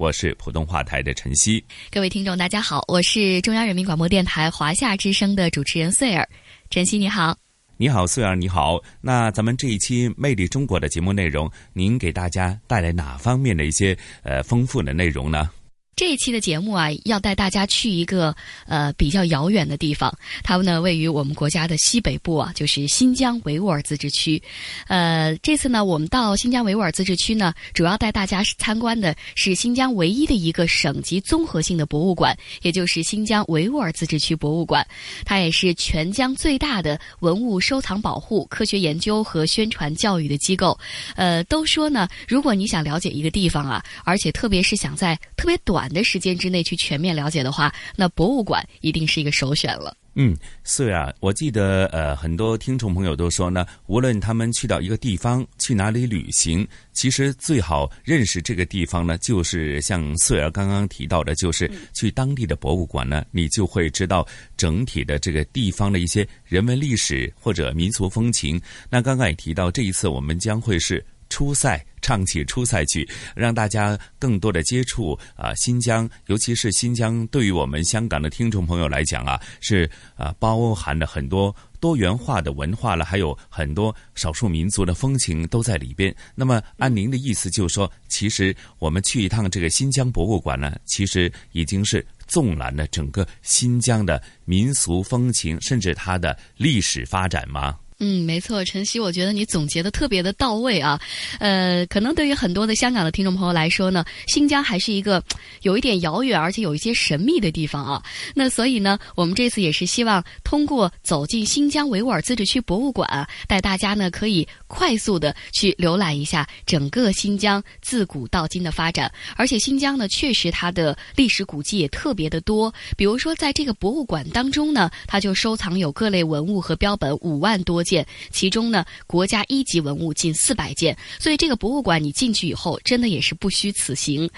我是普通话台的晨曦，各位听众大家好，我是中央人民广播电台华夏之声的主持人穗儿，晨曦你好，你好穗儿你好，那咱们这一期《魅力中国》的节目内容，您给大家带来哪方面的一些呃丰富的内容呢？这一期的节目啊，要带大家去一个呃比较遥远的地方，它呢位于我们国家的西北部啊，就是新疆维吾尔自治区。呃，这次呢，我们到新疆维吾尔自治区呢，主要带大家参观的是新疆唯一的一个省级综合性的博物馆，也就是新疆维吾尔自治区博物馆。它也是全疆最大的文物收藏保护、科学研究和宣传教育的机构。呃，都说呢，如果你想了解一个地方啊，而且特别是想在特别短的时间之内去全面了解的话，那博物馆一定是一个首选了。嗯，是啊，我记得呃，很多听众朋友都说呢，无论他们去到一个地方，去哪里旅行，其实最好认识这个地方呢，就是像穗儿刚刚提到的，就是去当地的博物馆呢，你就会知道整体的这个地方的一些人文历史或者民俗风情。那刚刚也提到，这一次我们将会是。初赛唱起初赛曲，让大家更多的接触啊新疆，尤其是新疆，对于我们香港的听众朋友来讲啊，是啊包含了很多多元化的文化了，还有很多少数民族的风情都在里边。那么按您的意思，就是说，其实我们去一趟这个新疆博物馆呢，其实已经是纵览了整个新疆的民俗风情，甚至它的历史发展吗？嗯，没错，晨曦，我觉得你总结的特别的到位啊。呃，可能对于很多的香港的听众朋友来说呢，新疆还是一个有一点遥远，而且有一些神秘的地方啊。那所以呢，我们这次也是希望通过走进新疆维吾尔自治区博物馆，带大家呢可以快速的去浏览一下整个新疆自古到今的发展。而且新疆呢，确实它的历史古迹也特别的多。比如说，在这个博物馆当中呢，它就收藏有各类文物和标本五万多。件，其中呢，国家一级文物近四百件，所以这个博物馆你进去以后，真的也是不虚此行。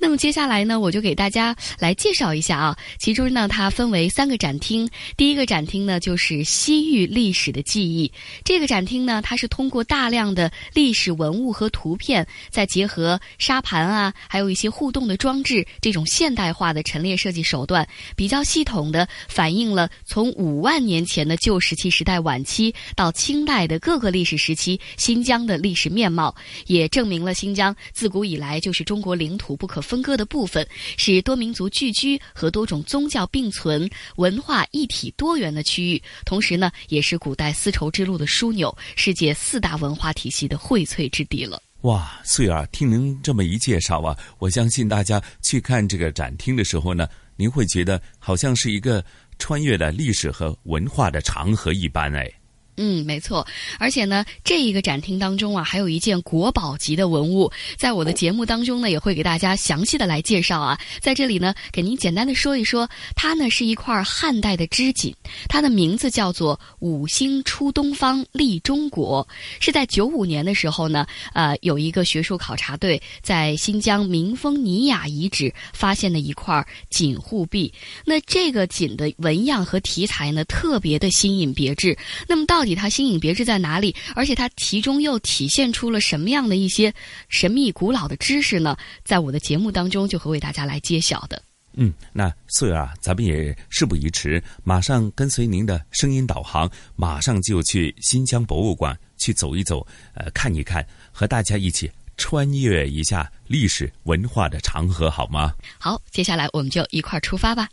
那么接下来呢，我就给大家来介绍一下啊，其中呢，它分为三个展厅。第一个展厅呢，就是西域历史的记忆。这个展厅呢，它是通过大量的历史文物和图片，再结合沙盘啊，还有一些互动的装置，这种现代化的陈列设计手段，比较系统的反映了从五万年前的旧石器时代晚期。到清代的各个历史时期，新疆的历史面貌也证明了新疆自古以来就是中国领土不可分割的部分，是多民族聚居和多种宗教并存、文化一体多元的区域。同时呢，也是古代丝绸之路的枢纽，世界四大大文化体系的荟萃之地了。哇，穗儿，听您这么一介绍啊，我相信大家去看这个展厅的时候呢，您会觉得好像是一个穿越了历史和文化的长河一般哎。嗯，没错，而且呢，这一个展厅当中啊，还有一件国宝级的文物，在我的节目当中呢，也会给大家详细的来介绍啊。在这里呢，给您简单的说一说，它呢是一块汉代的织锦，它的名字叫做“五星出东方立中国”，是在九五年的时候呢，呃，有一个学术考察队在新疆民丰尼雅遗址发现的一块锦护壁。那这个锦的纹样和题材呢，特别的新颖别致。那么到它新颖别致在哪里？而且它其中又体现出了什么样的一些神秘古老的知识呢？在我的节目当中就会为大家来揭晓的。嗯，那穗儿啊，咱们也事不宜迟，马上跟随您的声音导航，马上就去新疆博物馆去走一走，呃，看一看，和大家一起穿越一下历史文化的长河，好吗？好，接下来我们就一块儿出发吧。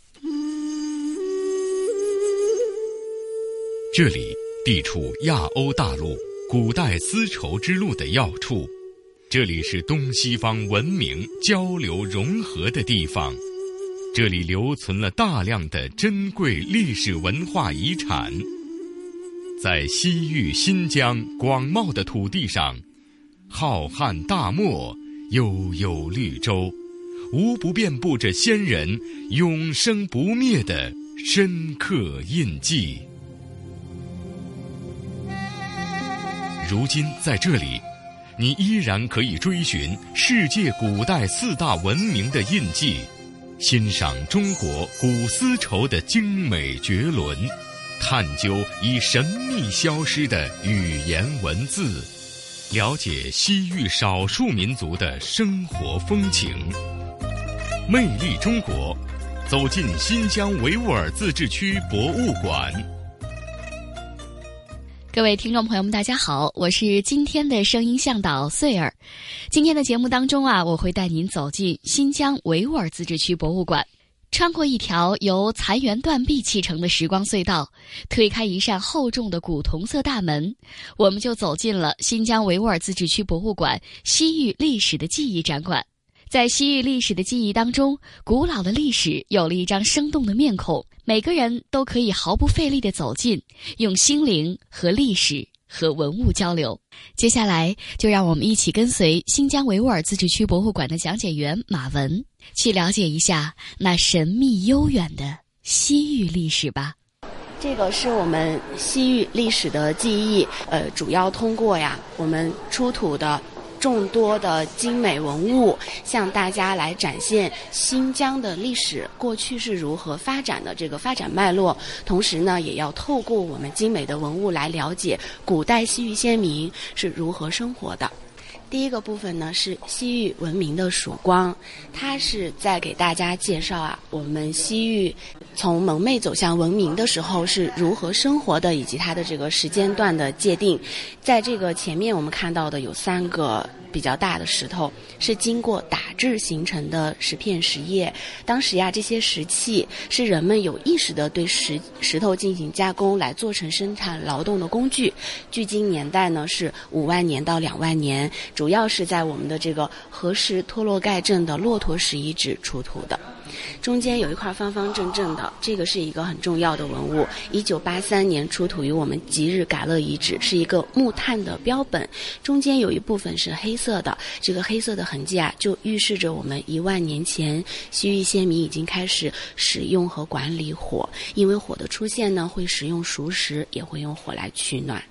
这里。地处亚欧大陆古代丝绸之路的要处，这里是东西方文明交流融合的地方，这里留存了大量的珍贵历史文化遗产。在西域新疆广袤的土地上，浩瀚大漠，悠悠绿洲，无不遍布着先人永生不灭的深刻印记。如今在这里，你依然可以追寻世界古代四大文明的印记，欣赏中国古丝绸的精美绝伦。探究已神秘消失的语言文字，了解西域少数民族的生活风情。魅力中国，走进新疆维吾尔自治区博物馆。各位听众朋友们，大家好，我是今天的声音向导穗儿。今天的节目当中啊，我会带您走进新疆维吾尔自治区博物馆。穿过一条由残垣断壁砌成的时光隧道，推开一扇厚重的古铜色大门，我们就走进了新疆维吾尔自治区博物馆西域历史的记忆展馆。在西域历史的记忆当中，古老的历史有了一张生动的面孔，每个人都可以毫不费力地走进，用心灵和历史和文物交流。接下来，就让我们一起跟随新疆维吾尔自治区博物馆的讲解员马文。去了解一下那神秘悠远的西域历史吧。这个是我们西域历史的记忆，呃，主要通过呀我们出土的众多的精美文物，向大家来展现新疆的历史过去是如何发展的这个发展脉络。同时呢，也要透过我们精美的文物来了解古代西域先民是如何生活的。第一个部分呢是西域文明的曙光，它是在给大家介绍啊，我们西域从蒙昧走向文明的时候是如何生活的，以及它的这个时间段的界定。在这个前面我们看到的有三个。比较大的石头是经过打制形成的石片石叶。当时呀，这些石器是人们有意识的对石石头进行加工，来做成生产劳动的工具。距今年代呢是五万年到两万年，主要是在我们的这个河石托洛盖镇的骆驼石遗址出土的。中间有一块方方正正的，这个是一个很重要的文物。一九八三年出土于我们吉日嘎勒遗址，是一个木炭的标本。中间有一部分是黑色的，这个黑色的痕迹啊，就预示着我们一万年前西域先民已经开始使用和管理火。因为火的出现呢，会使用熟食，也会用火来取暖。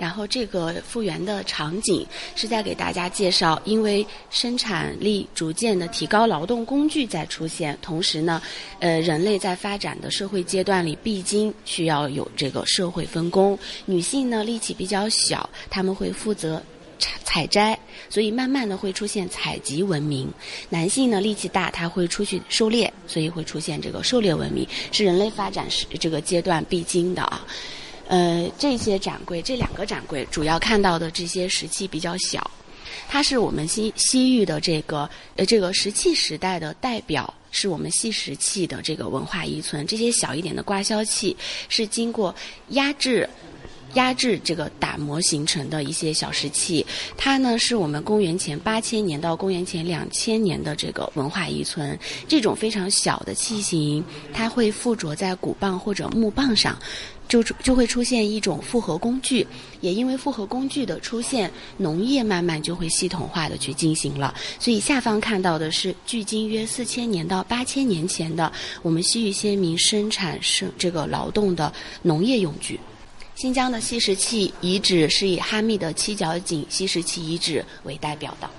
然后这个复原的场景是在给大家介绍，因为生产力逐渐的提高，劳动工具在出现，同时呢，呃，人类在发展的社会阶段里必经需要有这个社会分工。女性呢力气比较小，他们会负责采采摘，所以慢慢的会出现采集文明。男性呢力气大，他会出去狩猎，所以会出现这个狩猎文明，是人类发展是这个阶段必经的啊。呃，这些展柜，这两个展柜主要看到的这些石器比较小，它是我们西西域的这个呃这个石器时代的代表，是我们细石器的这个文化遗存。这些小一点的刮削器是经过压制、压制这个打磨形成的一些小石器，它呢是我们公元前八千年到公元前两千年的这个文化遗存。这种非常小的器型，它会附着在鼓棒或者木棒上。就就会出现一种复合工具，也因为复合工具的出现，农业慢慢就会系统化的去进行了。所以下方看到的是距今约四千年到八千年前的我们西域先民生产生这个劳动的农业用具。新疆的吸石器遗址是以哈密的七角井吸石器遗址为代表的。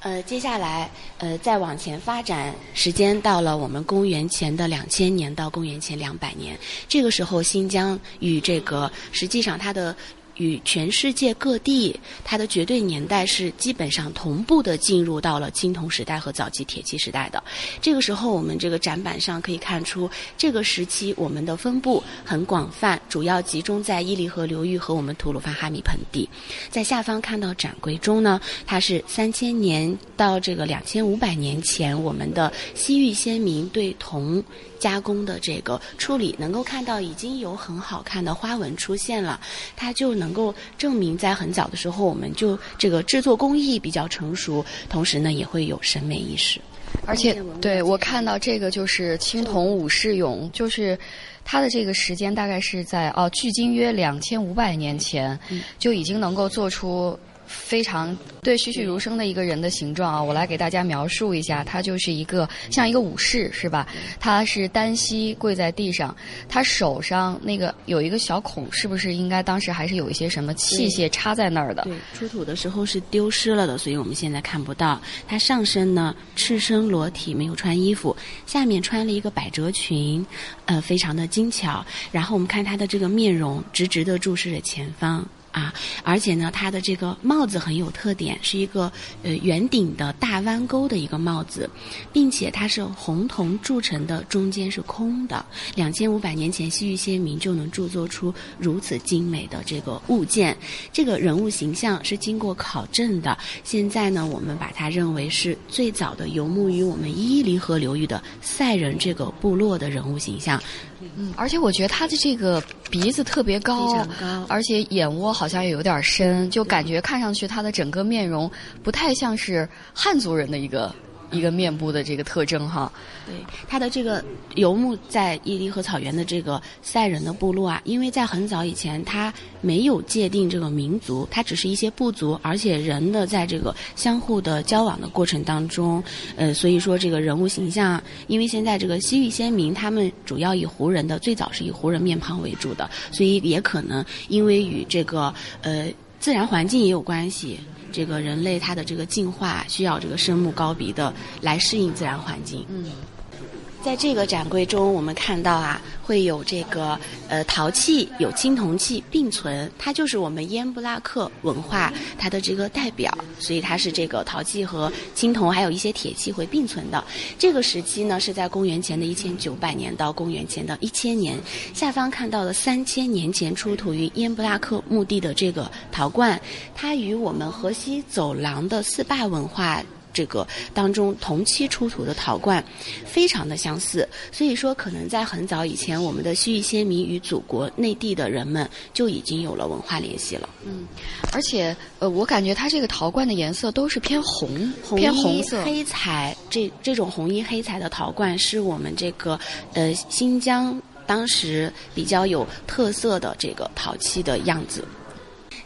呃，接下来，呃，再往前发展，时间到了我们公元前的两千年到公元前两百年，这个时候，新疆与这个实际上它的。与全世界各地，它的绝对年代是基本上同步的进入到了青铜时代和早期铁器时代的。这个时候，我们这个展板上可以看出，这个时期我们的分布很广泛，主要集中在伊犁河流域和我们吐鲁番哈密盆地。在下方看到展柜中呢，它是三千年到这个两千五百年前，我们的西域先民对铜。加工的这个处理，能够看到已经有很好看的花纹出现了，它就能够证明在很早的时候我们就这个制作工艺比较成熟，同时呢也会有审美意识。而且，对我看到这个就是青铜武士俑，就是它的这个时间大概是在哦，距今约两千五百年前，就已经能够做出。非常对栩栩如生的一个人的形状啊！我来给大家描述一下，他就是一个像一个武士是吧？他是单膝跪在地上，他手上那个有一个小孔，是不是应该当时还是有一些什么器械插在那儿的？对，出土的时候是丢失了的，所以我们现在看不到。他上身呢赤身裸体，没有穿衣服，下面穿了一个百褶裙，呃，非常的精巧。然后我们看他的这个面容，直直的注视着前方。啊，而且呢，它的这个帽子很有特点，是一个呃圆顶的大弯钩的一个帽子，并且它是红铜铸成的，中间是空的。两千五百年前，西域先民就能铸作出如此精美的这个物件。这个人物形象是经过考证的，现在呢，我们把它认为是最早的游牧于我们伊犁河流域的塞人这个部落的人物形象。嗯，而且我觉得他的这个鼻子特别高，高，而且眼窝好像也有点深，就感觉看上去他的整个面容不太像是汉族人的一个。一个面部的这个特征哈，对，它的这个游牧在伊犁河草原的这个赛人的部落啊，因为在很早以前，它没有界定这个民族，它只是一些部族，而且人的在这个相互的交往的过程当中，呃，所以说这个人物形象，因为现在这个西域先民他们主要以胡人的，最早是以胡人面庞为主的，所以也可能因为与这个呃自然环境也有关系。这个人类它的这个进化需要这个深目高鼻的来适应自然环境。嗯。在这个展柜中，我们看到啊，会有这个呃陶器、有青铜器并存，它就是我们烟布拉克文化它的这个代表，所以它是这个陶器和青铜还有一些铁器会并存的。这个时期呢，是在公元前的一千九百年到公元前的一千年。下方看到的三千年前出土于烟布拉克墓地的这个陶罐，它与我们河西走廊的四霸文化。这个当中同期出土的陶罐，非常的相似，所以说可能在很早以前，我们的西域先民与祖国内地的人们就已经有了文化联系了。嗯，而且呃，我感觉它这个陶罐的颜色都是偏红，偏红色黑彩。这这种红衣黑彩的陶罐是我们这个呃新疆当时比较有特色的这个陶器的样子。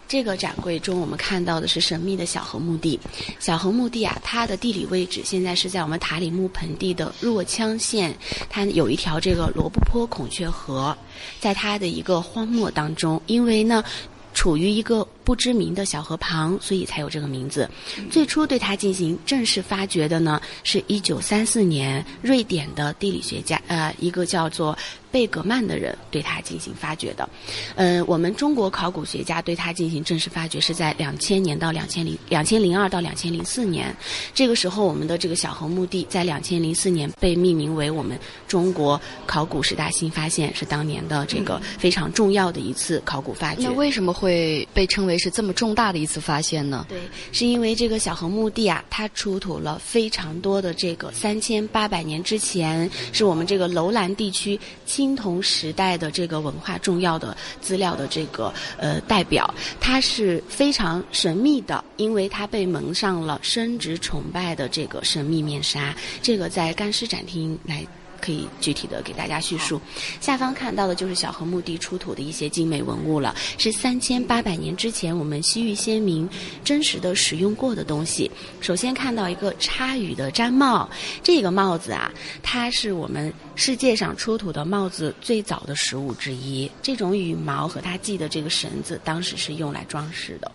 这个展柜中，我们看到的是神秘的小河墓地。小河墓地啊，它的地理位置现在是在我们塔里木盆地的若羌县，它有一条这个罗布泊孔雀河，在它的一个荒漠当中，因为呢，处于一个。不知名的小河旁，所以才有这个名字。最初对它进行正式发掘的呢，是一九三四年，瑞典的地理学家，呃，一个叫做贝格曼的人对它进行发掘的。呃，我们中国考古学家对它进行正式发掘是在两千年到两千零两千零二到两千零四年。这个时候，我们的这个小河墓地在两千零四年被命名为我们中国考古十大新发现，是当年的这个非常重要的一次考古发掘。那为什么会被称为？是这么重大的一次发现呢？对，是因为这个小河墓地啊，它出土了非常多的这个三千八百年之前，是我们这个楼兰地区青铜时代的这个文化重要的资料的这个呃代表，它是非常神秘的，因为它被蒙上了生殖崇拜的这个神秘面纱。这个在干尸展厅来。可以具体的给大家叙述，下方看到的就是小河墓地出土的一些精美文物了，是三千八百年之前我们西域先民真实的使用过的东西。首先看到一个插羽的毡帽，这个帽子啊，它是我们世界上出土的帽子最早的实物之一。这种羽毛和它系的这个绳子，当时是用来装饰的。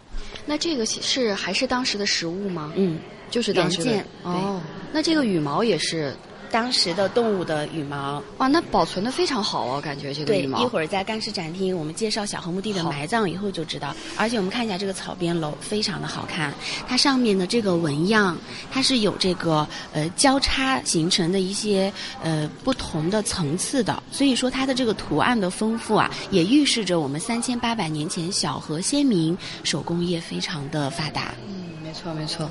那这个是还是当时的实物吗？嗯，就是当时的。哦，那这个羽毛也是。当时的动物的羽毛哇，那保存的非常好哦，感觉这个羽毛。对，一会儿在干尸展厅，我们介绍小河墓地的埋葬以后就知道。而且我们看一下这个草编楼，非常的好看。它上面的这个纹样，它是有这个呃交叉形成的一些呃不同的层次的，所以说它的这个图案的丰富啊，也预示着我们三千八百年前小河先民手工业非常的发达。嗯，没错没错。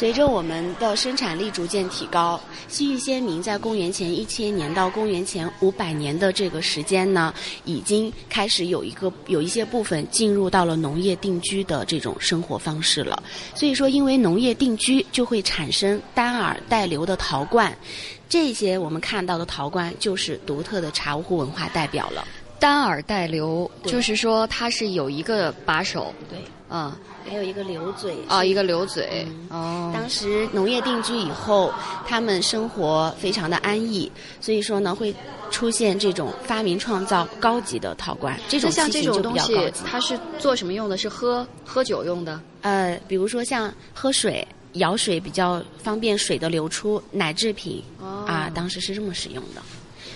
随着我们的生产力逐渐提高，西域先民在公元前一千年到公元前五百年的这个时间呢，已经开始有一个有一些部分进入到了农业定居的这种生活方式了。所以说，因为农业定居，就会产生单耳带流的陶罐，这些我们看到的陶罐就是独特的茶壶文化代表了。单耳带流，就是说它是有一个把手，对，嗯。还有一个流嘴啊，一个流嘴哦。当时农业定居以后，他们生活非常的安逸，所以说呢，会出现这种发明创造高级的陶罐。这种像这种东西，它是做什么用的？是喝喝酒用的？呃，比如说像喝水、舀水比较方便水的流出，奶制品啊，当时是这么使用的。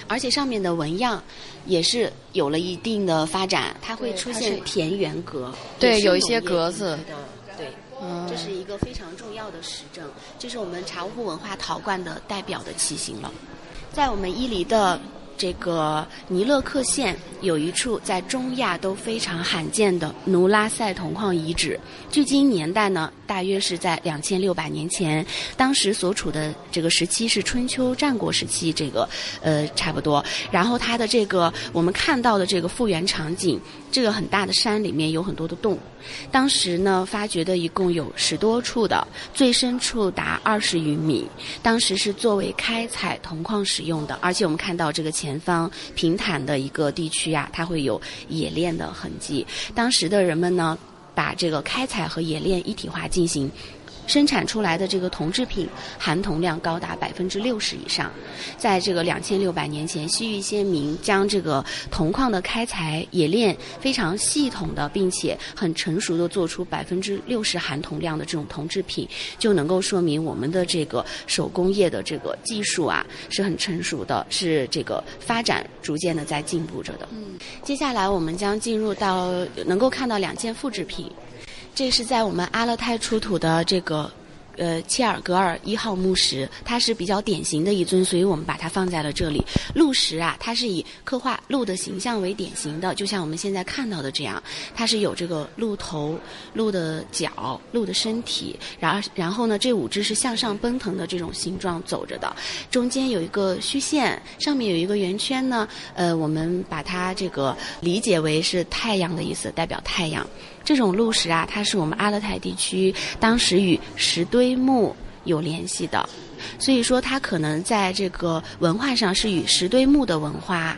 而且上面的纹样也是有了一定的发展，它会出现田园格，对，有一些格子，对，这是一个非常重要的实证，这是我们茶壶文化陶罐的代表的器型了，在我们伊犁的。这个尼勒克县有一处在中亚都非常罕见的努拉塞铜矿遗址，距今年代呢，大约是在两千六百年前。当时所处的这个时期是春秋战国时期，这个呃差不多。然后它的这个我们看到的这个复原场景，这个很大的山里面有很多的洞。当时呢，发掘的一共有十多处的，最深处达二十余米。当时是作为开采铜矿使用的，而且我们看到这个前方平坦的一个地区啊，它会有冶炼的痕迹。当时的人们呢，把这个开采和冶炼一体化进行。生产出来的这个铜制品含铜量高达百分之六十以上，在这个两千六百年前，西域先民将这个铜矿的开采冶炼非常系统的，并且很成熟的做出百分之六十含铜量的这种铜制品，就能够说明我们的这个手工业的这个技术啊是很成熟的，是这个发展逐渐的在进步着的。嗯，接下来我们将进入到能够看到两件复制品。这是在我们阿勒泰出土的这个，呃，切尔格尔一号墓石，它是比较典型的一尊，所以我们把它放在了这里。鹿石啊，它是以刻画鹿的形象为典型的，就像我们现在看到的这样，它是有这个鹿头、鹿的脚、鹿的身体，然后然后呢，这五只是向上奔腾的这种形状走着的，中间有一个虚线，上面有一个圆圈呢，呃，我们把它这个理解为是太阳的意思，代表太阳。这种鹿石啊，它是我们阿勒泰地区当时与石堆墓有联系的，所以说它可能在这个文化上是与石堆墓的文化。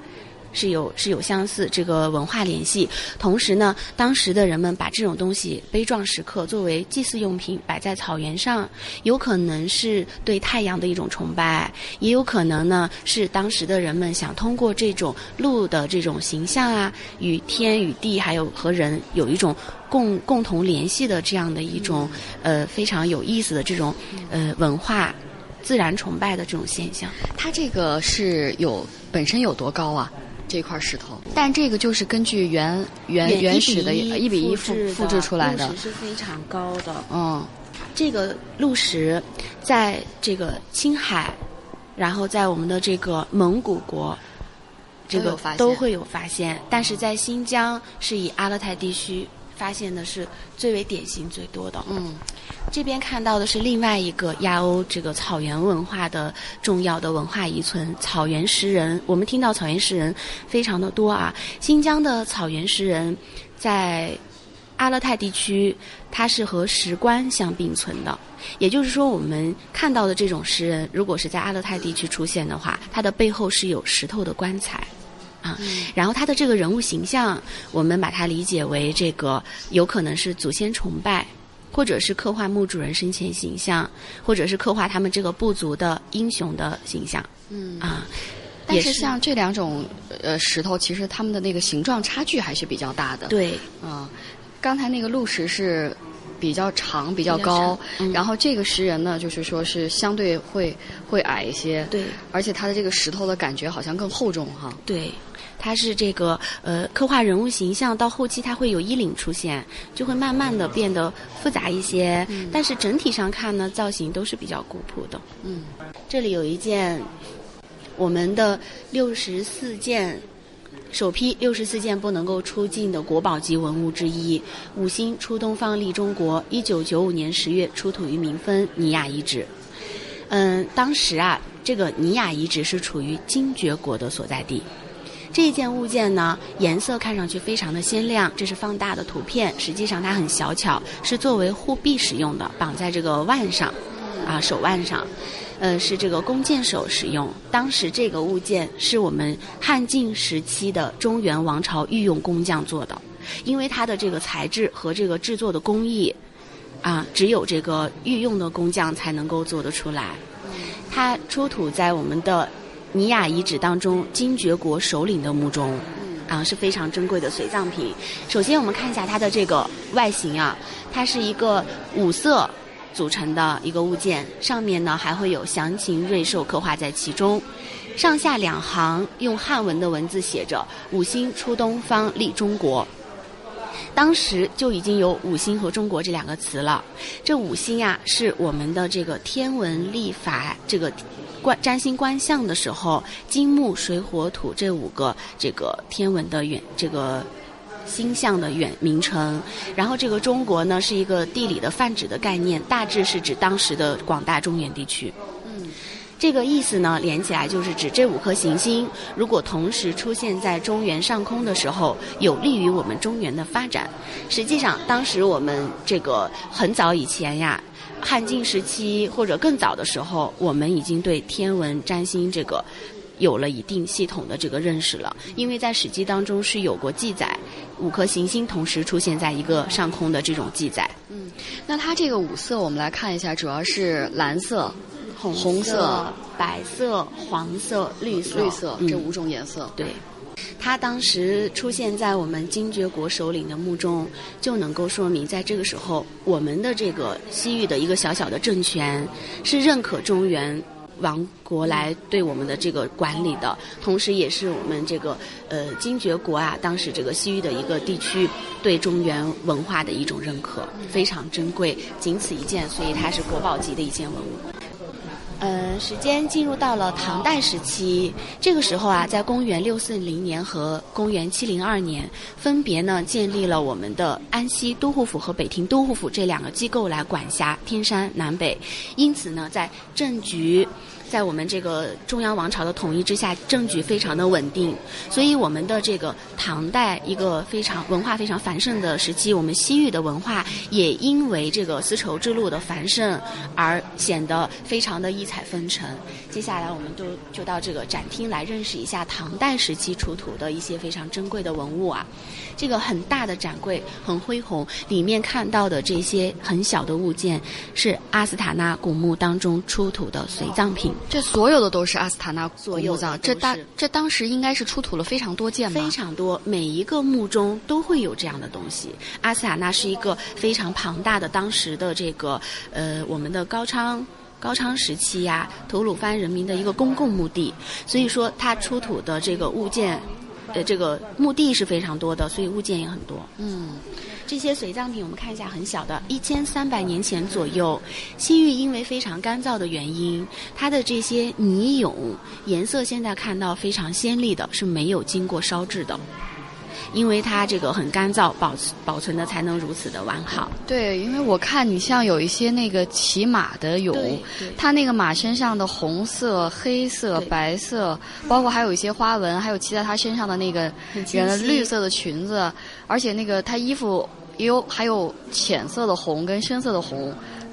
是有是有相似这个文化联系，同时呢，当时的人们把这种东西悲壮时刻作为祭祀用品摆在草原上，有可能是对太阳的一种崇拜，也有可能呢是当时的人们想通过这种鹿的这种形象啊，与天与地还有和人有一种共共同联系的这样的一种呃非常有意思的这种呃文化自然崇拜的这种现象。它这个是有本身有多高啊？这块石头，但这个就是根据原原原始的一比一复复制出来的，是非常高的。嗯，这个鹿石在这个青海，然后在我们的这个蒙古国，这个都会有发现，但是在新疆是以阿勒泰地区。发现的是最为典型最多的。嗯，这边看到的是另外一个亚欧这个草原文化的重要的文化遗存——草原石人。我们听到草原石人非常的多啊。新疆的草原石人在阿勒泰地区，它是和石棺相并存的。也就是说，我们看到的这种石人，如果是在阿勒泰地区出现的话，它的背后是有石头的棺材。啊，然后他的这个人物形象，我们把它理解为这个有可能是祖先崇拜，或者是刻画墓主人生前形象，或者是刻画他们这个部族的英雄的形象。嗯啊，但是像这两种呃石头，其实它们的那个形状差距还是比较大的。对，啊，刚才那个鹿石是比较长、比较高，然后这个石人呢，就是说是相对会会矮一些。对，而且它的这个石头的感觉好像更厚重哈。对。它是这个呃，刻画人物形象到后期，它会有衣领出现，就会慢慢的变得复杂一些。但是整体上看呢，造型都是比较古朴的。嗯，这里有一件我们的六十四件首批六十四件不能够出境的国宝级文物之一，五星出东方立中国，一九九五年十月出土于民丰尼雅遗址。嗯，当时啊，这个尼雅遗址是处于精绝国的所在地。这件物件呢，颜色看上去非常的鲜亮，这是放大的图片，实际上它很小巧，是作为护臂使用的，绑在这个腕上，啊，手腕上。呃，是这个弓箭手使用。当时这个物件是我们汉晋时期的中原王朝御用工匠做的，因为它的这个材质和这个制作的工艺，啊，只有这个御用的工匠才能够做得出来。它出土在我们的尼雅遗址当中，金爵国首领的墓中，啊，是非常珍贵的随葬品。首先，我们看一下它的这个外形啊，它是一个五色。组成的一个物件，上面呢还会有详情瑞兽刻画在其中，上下两行用汉文的文字写着“五星出东方，立中国”。当时就已经有“五星”和“中国”这两个词了。这五星呀，是我们的这个天文历法这个观占星观象的时候，金木水火土这五个这个天文的远这个。星象的远名称，然后这个中国呢是一个地理的泛指的概念，大致是指当时的广大中原地区。这个意思呢连起来就是指这五颗行星如果同时出现在中原上空的时候，有利于我们中原的发展。实际上，当时我们这个很早以前呀，汉晋时期或者更早的时候，我们已经对天文占星这个有了一定系统的这个认识了，因为在《史记》当中是有过记载。五颗行星同时出现在一个上空的这种记载。嗯，那它这个五色我们来看一下，主要是蓝色、红色、白色、黄色、绿色、绿色这五种颜色。对，它当时出现在我们精绝国首领的墓中，就能够说明，在这个时候，我们的这个西域的一个小小的政权是认可中原。王国来对我们的这个管理的，同时也是我们这个呃精绝国啊，当时这个西域的一个地区对中原文化的一种认可，非常珍贵，仅此一件，所以它是国宝级的一件文物。嗯，时间进入到了唐代时期，这个时候啊，在公元六四零年和公元七零二年，分别呢建立了我们的安西都护府和北庭都护府这两个机构来管辖天山南北，因此呢，在政局。在我们这个中央王朝的统一之下，政局非常的稳定，所以我们的这个唐代一个非常文化非常繁盛的时期，我们西域的文化也因为这个丝绸之路的繁盛而显得非常的异彩纷呈。接下来，我们都就到这个展厅来认识一下唐代时期出土的一些非常珍贵的文物啊。这个很大的展柜很恢宏，里面看到的这些很小的物件是阿斯塔纳古墓当中出土的随葬品。这所有的都是阿斯塔纳所有的，这当这当时应该是出土了非常多件吧？非常多，每一个墓中都会有这样的东西。阿斯塔纳是一个非常庞大的当时的这个呃我们的高昌高昌时期呀，吐鲁番人民的一个公共墓地，所以说它出土的这个物件。呃，这个墓地是非常多的，所以物件也很多。嗯，这些随葬品我们看一下，很小的，一千三百年前左右，西域因为非常干燥的原因，它的这些泥俑颜色现在看到非常鲜丽的，是没有经过烧制的。因为它这个很干燥，保保存的才能如此的完好。对，因为我看你像有一些那个骑马的俑，它那个马身上的红色、黑色、白色，包括还有一些花纹，还有骑在它身上的那个人绿色的裙子，而且那个他衣服也有还有浅色的红跟深色的红，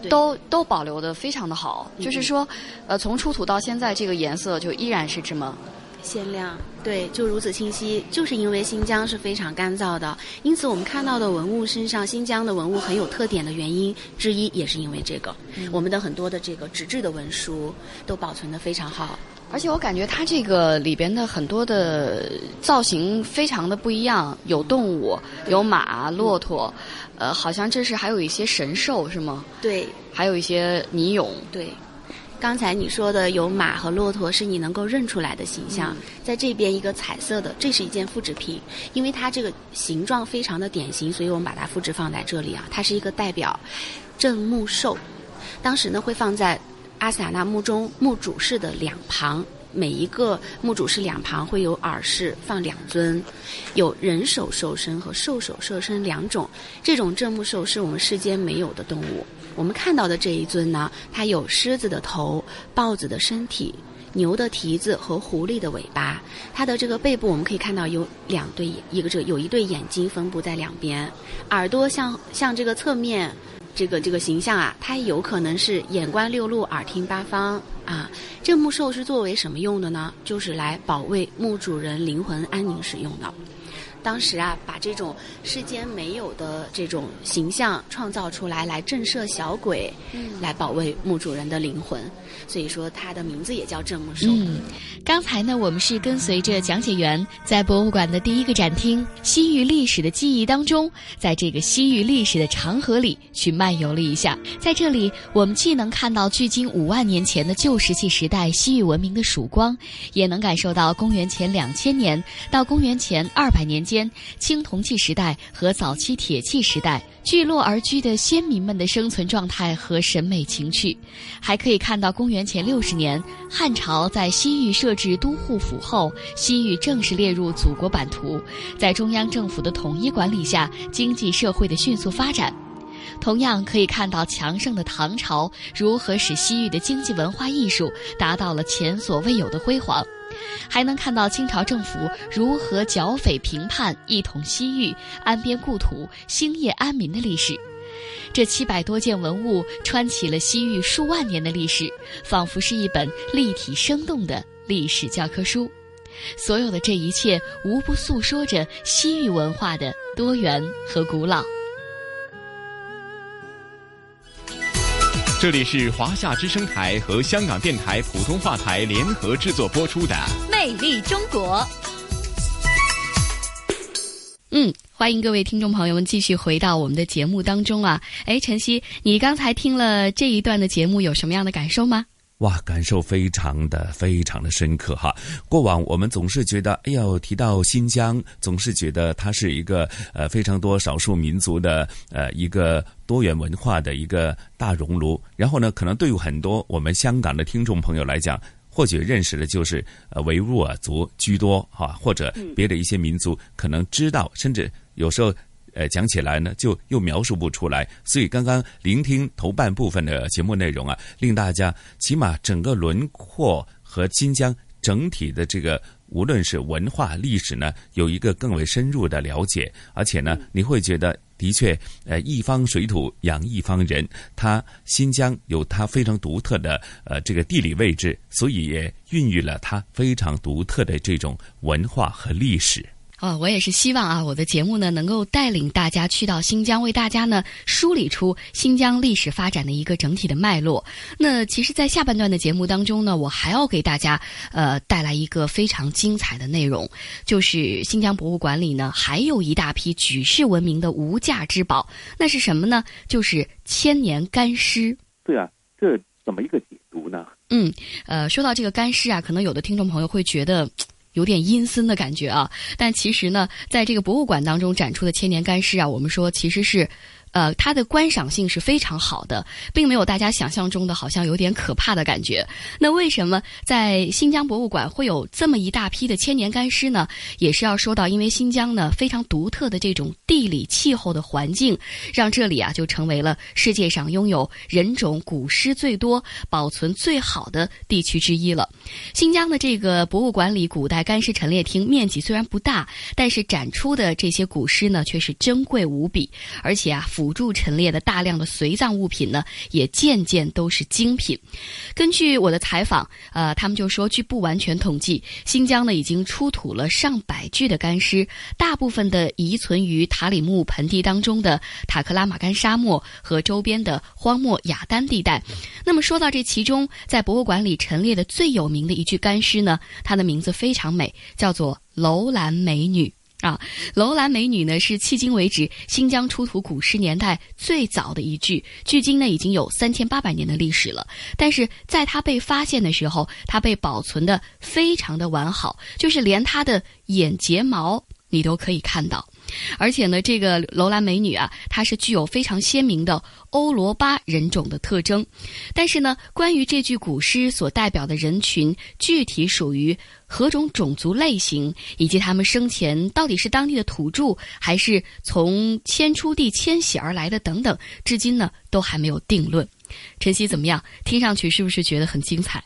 都都保留的非常的好。就是说，呃，从出土到现在，这个颜色就依然是这么。鲜亮，对，就如此清晰，就是因为新疆是非常干燥的，因此我们看到的文物身上，新疆的文物很有特点的原因之一，也是因为这个，我们的很多的这个纸质的文书都保存的非常好，而且我感觉它这个里边的很多的造型非常的不一样，有动物，有马、骆驼，呃，好像这是还有一些神兽是吗？对，还有一些泥俑，对。刚才你说的有马和骆驼是你能够认出来的形象，在这边一个彩色的，这是一件复制品，因为它这个形状非常的典型，所以我们把它复制放在这里啊。它是一个代表镇墓兽，当时呢会放在阿萨那墓中墓主室的两旁，每一个墓主室两旁会有耳室放两尊，有人手兽身和兽首兽身两种。这种镇墓兽是我们世间没有的动物。我们看到的这一尊呢，它有狮子的头、豹子的身体。牛的蹄子和狐狸的尾巴，它的这个背部我们可以看到有两对，一个这有一对眼睛分布在两边，耳朵像像这个侧面，这个这个形象啊，它有可能是眼观六路，耳听八方啊。这木兽是作为什么用的呢？就是来保卫墓主人灵魂安宁使用的。当时啊，把这种世间没有的这种形象创造出来，来震慑小鬼，嗯来保卫墓主人的灵魂。所以说，它的名字也叫镇墓兽。嗯，刚才呢，我们是跟随着讲解员在博物馆的第一个展厅——西域历史的记忆当中，在这个西域历史的长河里去漫游了一下。在这里，我们既能看到距今五万年前的旧石器时代西域文明的曙光，也能感受到公元前两千年到公元前二百年间。间青铜器时代和早期铁器时代聚落而居的先民们的生存状态和审美情趣，还可以看到公元前六十年汉朝在西域设置都护府后，西域正式列入祖国版图，在中央政府的统一管理下，经济社会的迅速发展。同样可以看到强盛的唐朝如何使西域的经济文化艺术达到了前所未有的辉煌。还能看到清朝政府如何剿匪平叛、一统西域、安边故土、兴业安民的历史。这七百多件文物穿起了西域数万年的历史，仿佛是一本立体生动的历史教科书。所有的这一切，无不诉说着西域文化的多元和古老。这里是华夏之声台和香港电台普通话台联合制作播出的《魅力中国》。嗯，欢迎各位听众朋友们继续回到我们的节目当中啊！哎，晨曦，你刚才听了这一段的节目，有什么样的感受吗？哇，感受非常的非常的深刻哈！过往我们总是觉得，哎呦，提到新疆，总是觉得它是一个呃非常多少数民族的呃一个多元文化的一个大熔炉。然后呢，可能对于很多我们香港的听众朋友来讲，或许认识的就是呃维吾尔族居多哈，或者别的一些民族可能知道，甚至有时候。呃，讲起来呢，就又描述不出来。所以刚刚聆听头半部分的节目内容啊，令大家起码整个轮廓和新疆整体的这个，无论是文化历史呢，有一个更为深入的了解。而且呢，你会觉得的确，呃，一方水土养一方人，它新疆有它非常独特的呃这个地理位置，所以也孕育了它非常独特的这种文化和历史。哦，我也是希望啊，我的节目呢能够带领大家去到新疆，为大家呢梳理出新疆历史发展的一个整体的脉络。那其实，在下半段的节目当中呢，我还要给大家呃带来一个非常精彩的内容，就是新疆博物馆里呢还有一大批举世闻名的无价之宝，那是什么呢？就是千年干尸。对啊，这怎么一个解读呢？嗯，呃，说到这个干尸啊，可能有的听众朋友会觉得。有点阴森的感觉啊，但其实呢，在这个博物馆当中展出的千年干尸啊，我们说其实是。呃，它的观赏性是非常好的，并没有大家想象中的好像有点可怕的感觉。那为什么在新疆博物馆会有这么一大批的千年干尸呢？也是要说到，因为新疆呢非常独特的这种地理气候的环境，让这里啊就成为了世界上拥有人种古尸最多、保存最好的地区之一了。新疆的这个博物馆里，古代干尸陈列厅面积虽然不大，但是展出的这些古尸呢却是珍贵无比，而且啊。辅助陈列的大量的随葬物品呢，也件件都是精品。根据我的采访，呃，他们就说，据不完全统计，新疆呢已经出土了上百具的干尸，大部分的遗存于塔里木盆地当中的塔克拉玛干沙漠和周边的荒漠雅丹地带。那么说到这其中，在博物馆里陈列的最有名的一具干尸呢，它的名字非常美，叫做楼兰美女。啊，楼兰美女呢是迄今为止新疆出土古诗年代最早的一具，距今呢已经有三千八百年的历史了。但是在它被发现的时候，它被保存的非常的完好，就是连她的眼睫毛你都可以看到。而且呢，这个楼兰美女啊，她是具有非常鲜明的欧罗巴人种的特征。但是呢，关于这句古诗所代表的人群具体属于何种种族类型，以及他们生前到底是当地的土著，还是从迁出地迁徙而来的等等，至今呢都还没有定论。晨曦怎么样？听上去是不是觉得很精彩？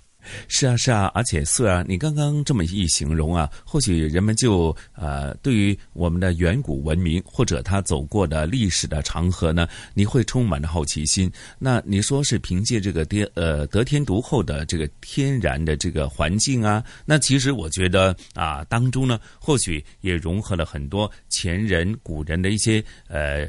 是啊，是啊，而且素儿，你刚刚这么一形容啊，或许人们就呃，对于我们的远古文明或者他走过的历史的长河呢，你会充满着好奇心。那你说是凭借这个天呃得天独厚的这个天然的这个环境啊，那其实我觉得啊，当中呢，或许也融合了很多前人古人的一些呃。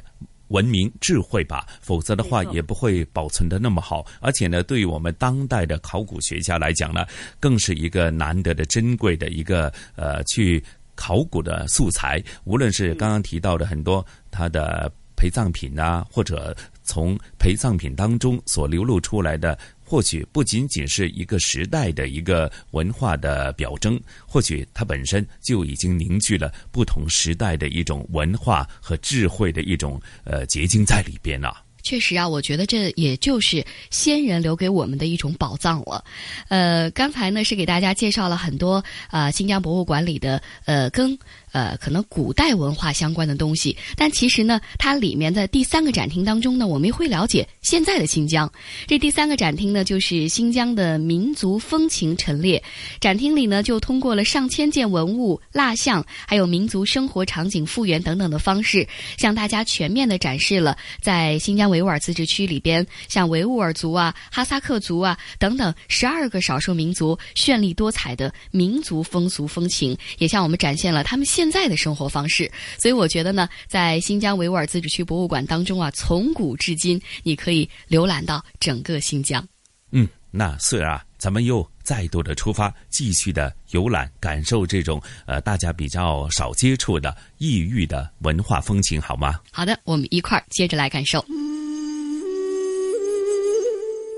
文明智慧吧，否则的话也不会保存的那么好。而且呢，对于我们当代的考古学家来讲呢，更是一个难得的珍贵的一个呃去考古的素材。无论是刚刚提到的很多它的陪葬品啊，或者从陪葬品当中所流露出来的。或许不仅仅是一个时代的一个文化的表征，或许它本身就已经凝聚了不同时代的一种文化和智慧的一种呃结晶在里边了。确实啊，我觉得这也就是先人留给我们的一种宝藏了。呃，刚才呢是给大家介绍了很多啊新疆博物馆里的呃跟。呃，可能古代文化相关的东西，但其实呢，它里面的第三个展厅当中呢，我们会了解现在的新疆。这第三个展厅呢，就是新疆的民族风情陈列。展厅里呢，就通过了上千件文物、蜡像，还有民族生活场景复原等等的方式，向大家全面的展示了在新疆维吾尔自治区里边，像维吾尔族啊、哈萨克族啊等等十二个少数民族绚丽多彩的民族风俗风情，也向我们展现了他们。现在的生活方式，所以我觉得呢，在新疆维吾尔自治区博物馆当中啊，从古至今，你可以浏览到整个新疆。嗯，那虽然啊，咱们又再度的出发，继续的游览，感受这种呃大家比较少接触的异域的文化风情，好吗？好的，我们一块儿接着来感受。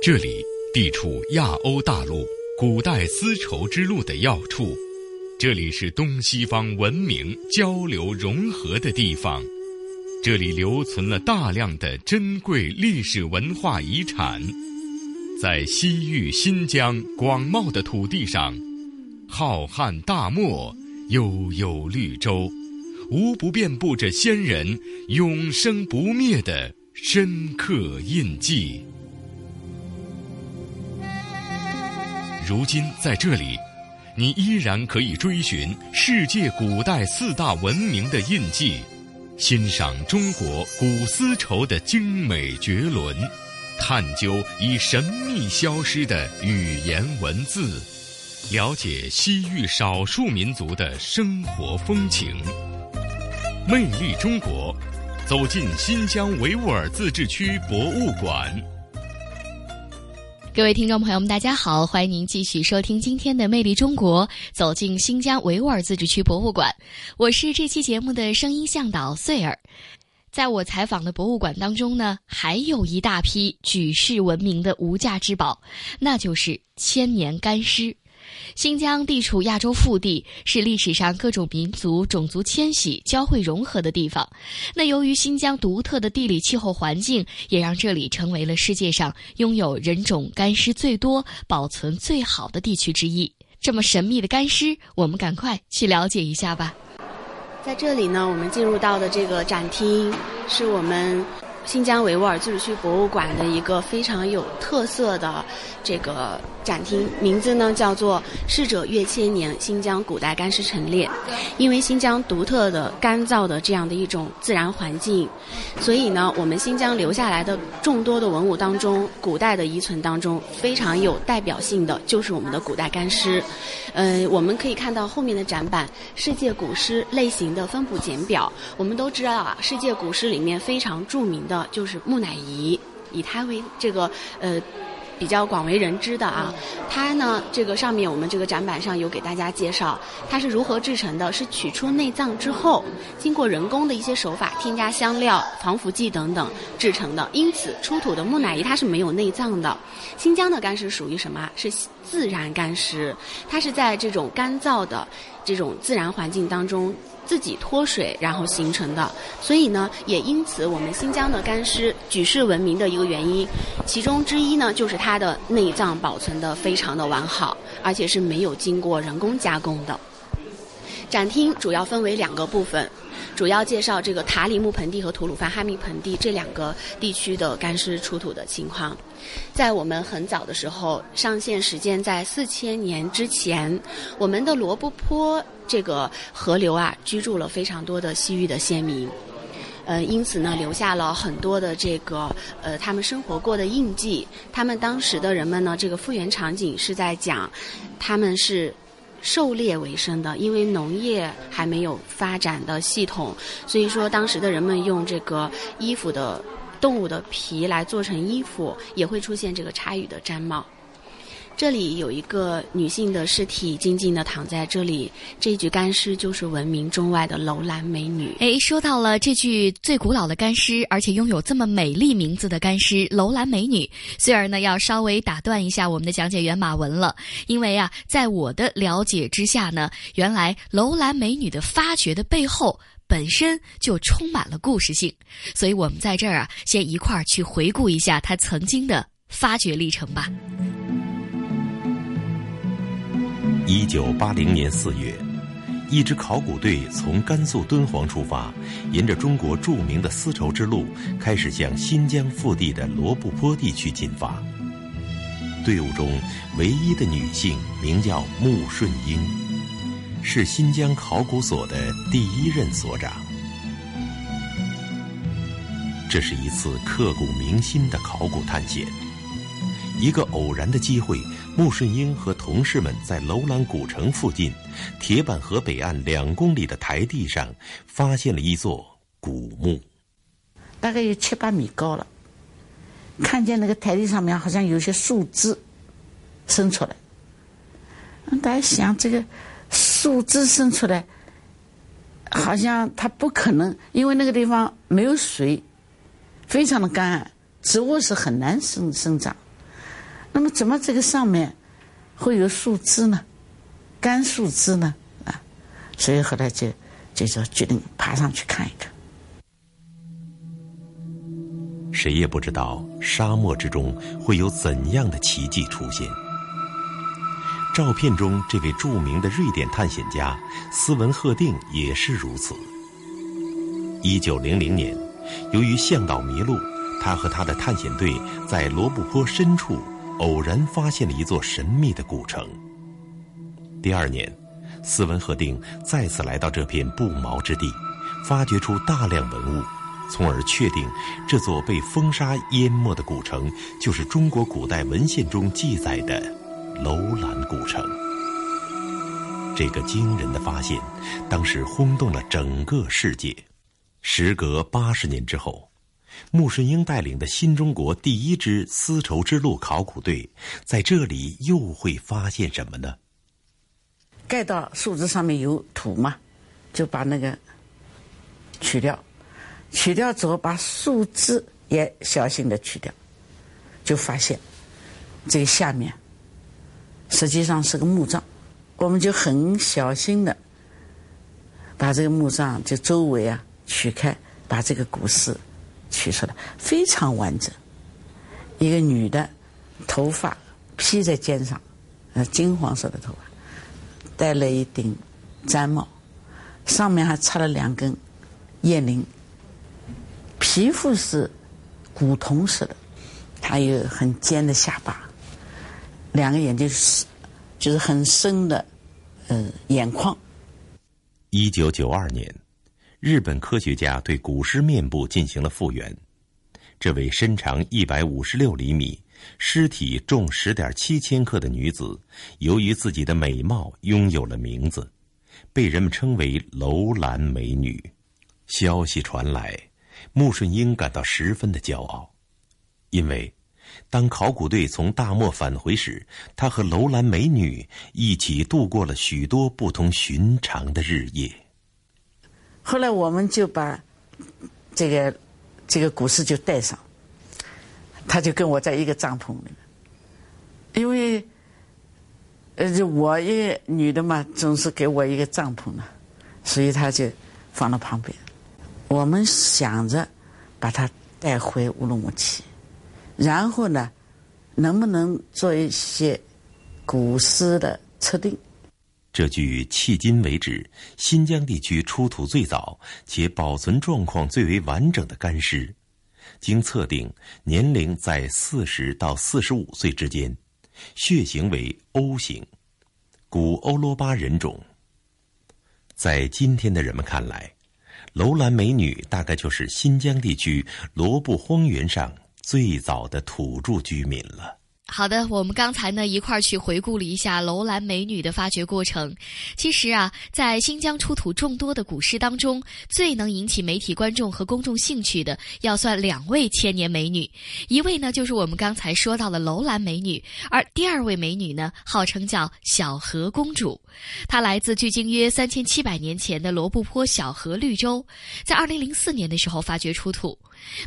这里地处亚欧大陆古代丝绸之路的要处。这里是东西方文明交流融合的地方，这里留存了大量的珍贵历史文化遗产。在西域新疆广袤的土地上，浩瀚大漠、悠悠绿洲，无不遍布着先人永生不灭的深刻印记。如今在这里。你依然可以追寻世界古代四大文明的印记，欣赏中国古丝绸的精美绝伦，探究已神秘消失的语言文字，了解西域少数民族的生活风情。魅力中国，走进新疆维吾尔自治区博物馆。各位听众朋友们，大家好，欢迎您继续收听今天的《魅力中国》，走进新疆维吾尔自治区博物馆。我是这期节目的声音向导穗儿。在我采访的博物馆当中呢，还有一大批举世闻名的无价之宝，那就是千年干尸。新疆地处亚洲腹地，是历史上各种民族种族迁徙交汇融合的地方。那由于新疆独特的地理气候环境，也让这里成为了世界上拥有人种干尸最多、保存最好的地区之一。这么神秘的干尸，我们赶快去了解一下吧。在这里呢，我们进入到的这个展厅，是我们。新疆维吾尔自治区博物馆的一个非常有特色的这个展厅，名字呢叫做“逝者越千年：新疆古代干尸陈列”。因为新疆独特的干燥的这样的一种自然环境，所以呢，我们新疆留下来的众多的文物当中，古代的遗存当中非常有代表性的就是我们的古代干尸。嗯，我们可以看到后面的展板“世界古尸类型的分布简表”。我们都知道啊，世界古尸里面非常著名的就是木乃伊，以它为这个呃。比较广为人知的啊，它呢，这个上面我们这个展板上有给大家介绍，它是如何制成的，是取出内脏之后，经过人工的一些手法，添加香料、防腐剂等等制成的。因此，出土的木乃伊它是没有内脏的。新疆的干尸属于什么？是自然干尸，它是在这种干燥的这种自然环境当中。自己脱水然后形成的。所以呢，也因此我们新疆的干尸举世闻名的一个原因，其中之一呢，就是它的内脏保存的非常的完好，而且是没有经过人工加工的。展厅主要分为两个部分。主要介绍这个塔里木盆地和吐鲁番哈密盆地这两个地区的干尸出土的情况。在我们很早的时候，上线时间在四千年之前，我们的罗布泊这个河流啊，居住了非常多的西域的先民，呃，因此呢，留下了很多的这个呃他们生活过的印记。他们当时的人们呢，这个复原场景是在讲，他们是。狩猎为生的，因为农业还没有发展的系统，所以说当时的人们用这个衣服的动物的皮来做成衣服，也会出现这个插羽的毡帽。这里有一个女性的尸体，静静的躺在这里。这具干尸就是闻名中外的楼兰美女。哎，说到了这具最古老的干尸，而且拥有这么美丽名字的干尸——楼兰美女，虽然呢要稍微打断一下我们的讲解员马文了，因为啊，在我的了解之下呢，原来楼兰美女的发掘的背后本身就充满了故事性，所以我们在这儿啊，先一块儿去回顾一下她曾经的发掘历程吧。一九八零年四月，一支考古队从甘肃敦煌出发，沿着中国著名的丝绸之路，开始向新疆腹地的罗布泊地区进发。队伍中唯一的女性名叫穆顺英，是新疆考古所的第一任所长。这是一次刻骨铭心的考古探险。一个偶然的机会。穆顺英和同事们在楼兰古城附近铁板河北岸两公里的台地上，发现了一座古墓，大概有七八米高了。看见那个台地上面好像有些树枝伸出来，大家想这个树枝伸出来，好像它不可能，因为那个地方没有水，非常的干，植物是很难生生长。那么，怎么这个上面会有树枝呢？干树枝呢？啊，所以后来就就说决定爬上去看一看。谁也不知道沙漠之中会有怎样的奇迹出现。照片中这位著名的瑞典探险家斯文赫定也是如此。一九零零年，由于向导迷路，他和他的探险队在罗布泊深处。偶然发现了一座神秘的古城。第二年，斯文赫定再次来到这片不毛之地，发掘出大量文物，从而确定这座被风沙淹没的古城就是中国古代文献中记载的楼兰古城。这个惊人的发现，当时轰动了整个世界。时隔八十年之后。穆顺英带领的新中国第一支丝绸之路考古队，在这里又会发现什么呢？盖到树枝上面有土嘛，就把那个取掉，取掉之后把树枝也小心的取掉，就发现这下面实际上是个墓葬，我们就很小心的把这个墓葬就周围啊取开，把这个古尸。取出来非常完整，一个女的，头发披在肩上，呃，金黄色的头发，戴了一顶毡帽，上面还插了两根叶翎，皮肤是古铜色的，还有很尖的下巴，两个眼睛是就是很深的，呃，眼眶。一九九二年。日本科学家对古尸面部进行了复原。这位身长一百五十六厘米、尸体重十点七千克的女子，由于自己的美貌，拥有了名字，被人们称为“楼兰美女”。消息传来，穆顺英感到十分的骄傲，因为当考古队从大漠返回时，他和楼兰美女一起度过了许多不同寻常的日夜。后来我们就把这个这个古诗就带上，他就跟我在一个帐篷里面，因为呃，就我一个女的嘛，总是给我一个帐篷呢，所以他就放到旁边。我们想着把他带回乌鲁木齐，然后呢，能不能做一些古诗的测定？这具迄今为止新疆地区出土最早且保存状况最为完整的干尸，经测定年龄在四十到四十五岁之间，血型为 O 型，古欧罗巴人种。在今天的人们看来，楼兰美女大概就是新疆地区罗布荒原上最早的土著居民了。好的，我们刚才呢一块儿去回顾了一下楼兰美女的发掘过程。其实啊，在新疆出土众多的古诗当中，最能引起媒体观众和公众兴趣的，要算两位千年美女。一位呢就是我们刚才说到的楼兰美女，而第二位美女呢，号称叫小河公主。她来自距今约三千七百年前的罗布泊小河绿洲，在二零零四年的时候发掘出土。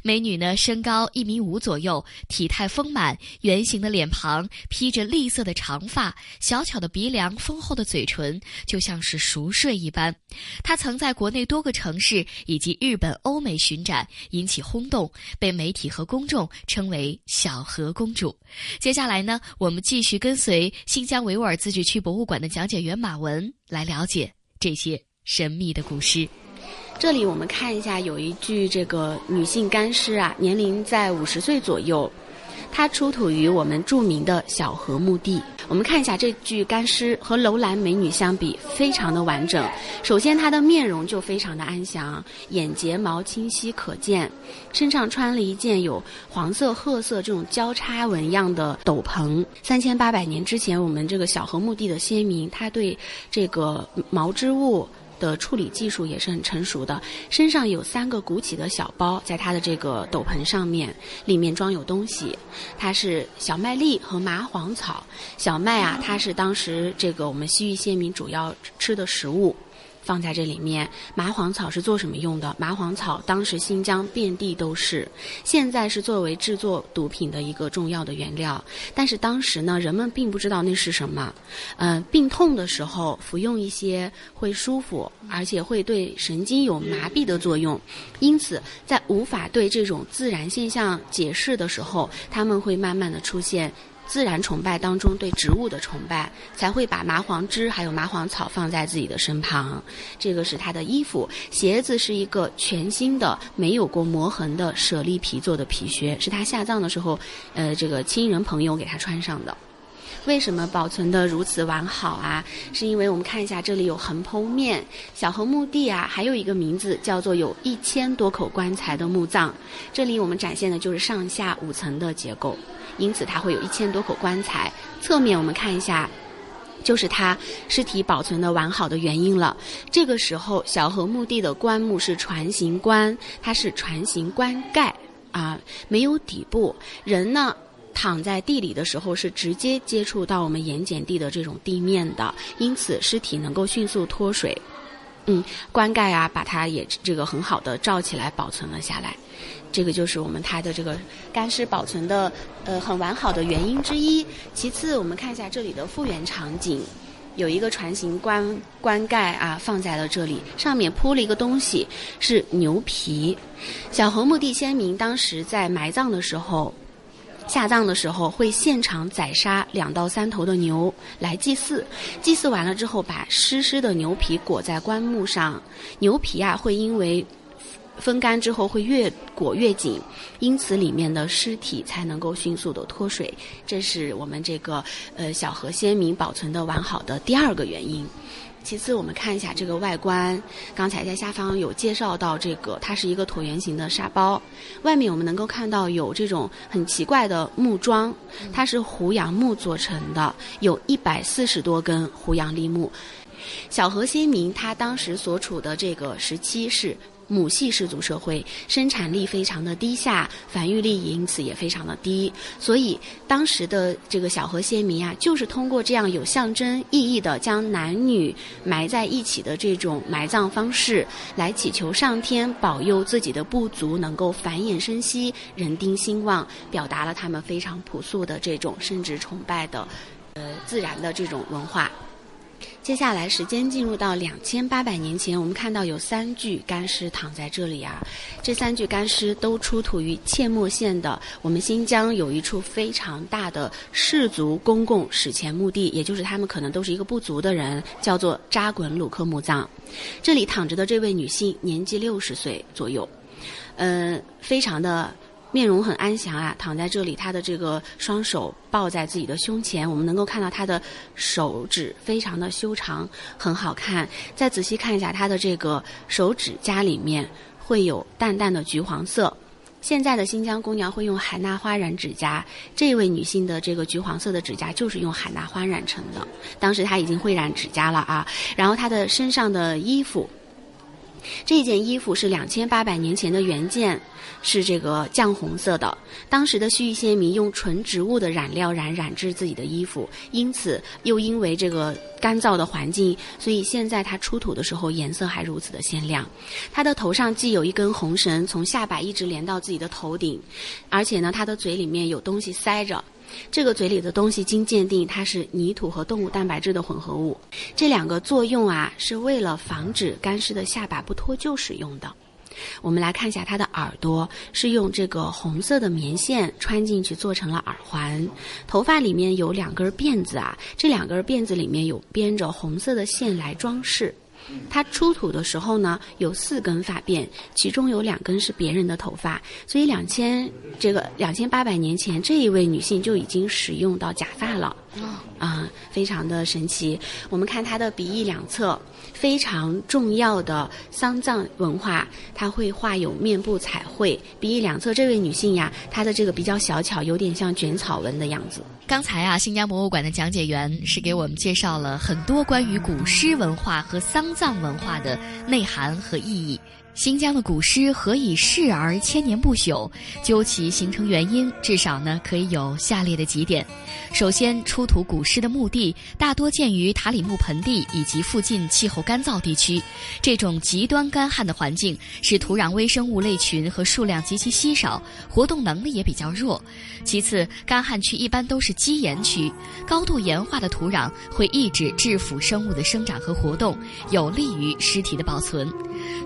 美女呢，身高一米五左右，体态丰满，圆形的脸庞，披着栗色的长发，小巧的鼻梁，丰厚的嘴唇，就像是熟睡一般。她曾在国内多个城市以及日本、欧美巡展，引起轰动，被媒体和公众称为“小河公主”。接下来呢，我们继续跟随新疆维吾尔自治区博物馆的讲解员马文来了解这些神秘的古诗。这里我们看一下，有一具这个女性干尸啊，年龄在五十岁左右，它出土于我们著名的小河墓地。我们看一下这具干尸和楼兰美女相比，非常的完整。首先，她的面容就非常的安详，眼睫毛清晰可见，身上穿了一件有黄色、褐色这种交叉纹样的斗篷。三千八百年之前，我们这个小河墓地的先民，他对这个毛织物。的处理技术也是很成熟的，身上有三个鼓起的小包，在他的这个斗篷上面，里面装有东西，它是小麦粒和麻黄草。小麦啊，它是当时这个我们西域先民主要吃的食物。放在这里面，麻黄草是做什么用的？麻黄草当时新疆遍地都是，现在是作为制作毒品的一个重要的原料。但是当时呢，人们并不知道那是什么。嗯，病痛的时候服用一些会舒服，而且会对神经有麻痹的作用。因此，在无法对这种自然现象解释的时候，他们会慢慢的出现。自然崇拜当中对植物的崇拜，才会把麻黄枝还有麻黄草放在自己的身旁。这个是他的衣服，鞋子是一个全新的、没有过磨痕的舍利皮做的皮靴，是他下葬的时候，呃，这个亲人朋友给他穿上的。为什么保存的如此完好啊？是因为我们看一下，这里有横剖面。小河墓地啊，还有一个名字叫做有一千多口棺材的墓葬。这里我们展现的就是上下五层的结构，因此它会有一千多口棺材。侧面我们看一下，就是它尸体保存的完好的原因了。这个时候，小河墓地的棺木是船形棺，它是船形棺盖啊，没有底部。人呢？躺在地里的时候是直接接触到我们盐碱地的这种地面的，因此尸体能够迅速脱水。嗯，棺盖啊，把它也这个很好的罩起来保存了下来。这个就是我们它的这个干尸保存的呃很完好的原因之一。其次，我们看一下这里的复原场景，有一个船形棺棺盖啊放在了这里，上面铺了一个东西是牛皮。小河墓地先民当时在埋葬的时候。下葬的时候会现场宰杀两到三头的牛来祭祀，祭祀完了之后把湿湿的牛皮裹在棺木上，牛皮啊会因为风干之后会越裹越紧，因此里面的尸体才能够迅速的脱水，这是我们这个呃小河先民保存的完好的第二个原因。其次，我们看一下这个外观。刚才在下方有介绍到，这个它是一个椭圆形的沙包，外面我们能够看到有这种很奇怪的木桩，它是胡杨木做成的，有一百四十多根胡杨立木。小河先民他当时所处的这个时期是。母系氏族社会生产力非常的低下，繁育力因此也非常的低，所以当时的这个小河先民啊，就是通过这样有象征意义的将男女埋在一起的这种埋葬方式，来祈求上天保佑自己的部族能够繁衍生息、人丁兴旺，表达了他们非常朴素的这种生殖崇拜的，呃，自然的这种文化。接下来时间进入到两千八百年前，我们看到有三具干尸躺在这里啊。这三具干尸都出土于阡陌县的我们新疆有一处非常大的氏族公共史前墓地，也就是他们可能都是一个部族的人，叫做扎滚鲁克墓葬。这里躺着的这位女性年纪六十岁左右，呃，非常的。面容很安详啊，躺在这里，他的这个双手抱在自己的胸前，我们能够看到他的手指非常的修长，很好看。再仔细看一下他的这个手指甲里面会有淡淡的橘黄色。现在的新疆姑娘会用海娜花染指甲，这位女性的这个橘黄色的指甲就是用海娜花染成的。当时她已经会染指甲了啊，然后她的身上的衣服。这件衣服是两千八百年前的原件，是这个绛红色的。当时的西域先民用纯植物的染料染染制自己的衣服，因此又因为这个干燥的环境，所以现在它出土的时候颜色还如此的鲜亮。它的头上系有一根红绳，从下摆一直连到自己的头顶，而且呢，它的嘴里面有东西塞着。这个嘴里的东西经鉴定，它是泥土和动物蛋白质的混合物。这两个作用啊，是为了防止干尸的下巴不脱臼使用的。我们来看一下它的耳朵，是用这个红色的棉线穿进去做成了耳环。头发里面有两根辫子啊，这两根辫子里面有编着红色的线来装饰。它出土的时候呢，有四根发辫，其中有两根是别人的头发，所以两千这个两千八百年前，这一位女性就已经使用到假发了，啊，非常的神奇。我们看她的鼻翼两侧。非常重要的丧葬文化，它会画有面部彩绘，鼻翼两侧这位女性呀，她的这个比较小巧，有点像卷草纹的样子。刚才啊，新疆博物馆的讲解员是给我们介绍了很多关于古诗文化和丧葬文化的内涵和意义。新疆的古诗何以逝而千年不朽？究其形成原因，至少呢可以有下列的几点：首先，出土古诗的墓地大多建于塔里木盆地以及附近气候干燥地区，这种极端干旱的环境使土壤微生物类群和数量极其稀少，活动能力也比较弱。其次，干旱区一般都是基岩区，高度盐化的土壤会抑制致腐生物的生长和活动，有利于尸体的保存。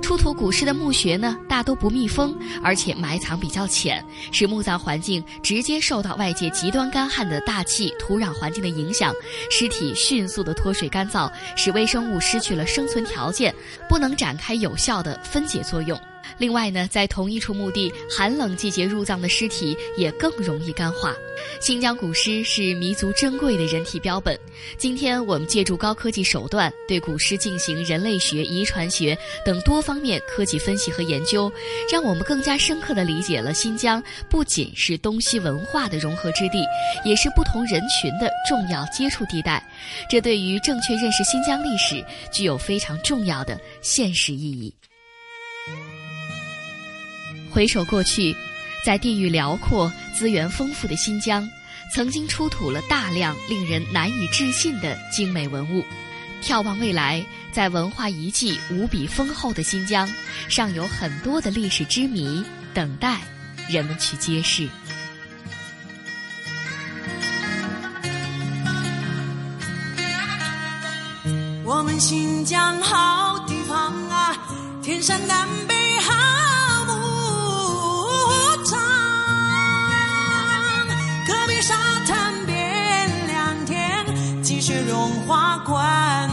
出土古时的墓穴呢，大都不密封，而且埋藏比较浅，使墓葬环境直接受到外界极端干旱的大气、土壤环境的影响，尸体迅速的脱水干燥，使微生物失去了生存条件，不能展开有效的分解作用。另外呢，在同一处墓地，寒冷季节入葬的尸体也更容易干化。新疆古尸是弥足珍贵的人体标本。今天我们借助高科技手段，对古尸进行人类学、遗传学等多方面科技分析和研究，让我们更加深刻地理解了新疆不仅是东西文化的融合之地，也是不同人群的重要接触地带。这对于正确认识新疆历史具有非常重要的现实意义。回首过去，在地域辽阔、资源丰富的新疆，曾经出土了大量令人难以置信的精美文物。眺望未来，在文化遗迹无比丰厚的新疆，尚有很多的历史之谜等待人们去揭示。我们新疆好地方啊，天山南北好。沙滩边，两天积雪融化关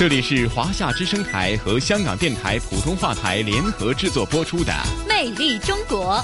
这里是华夏之声台和香港电台普通话台联合制作播出的《魅力中国》。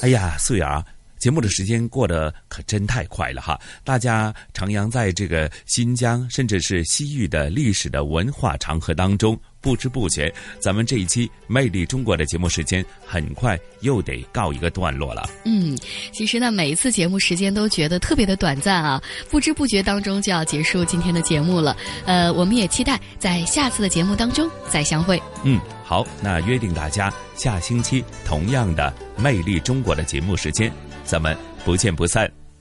哎呀，素雅。节目的时间过得可真太快了哈！大家徜徉在这个新疆甚至是西域的历史的文化长河当中，不知不觉，咱们这一期《魅力中国》的节目时间很快又得告一个段落了。嗯，其实呢，每一次节目时间都觉得特别的短暂啊，不知不觉当中就要结束今天的节目了。呃，我们也期待在下次的节目当中再相会。嗯，好，那约定大家下星期同样的《魅力中国》的节目时间。咱们不见不散。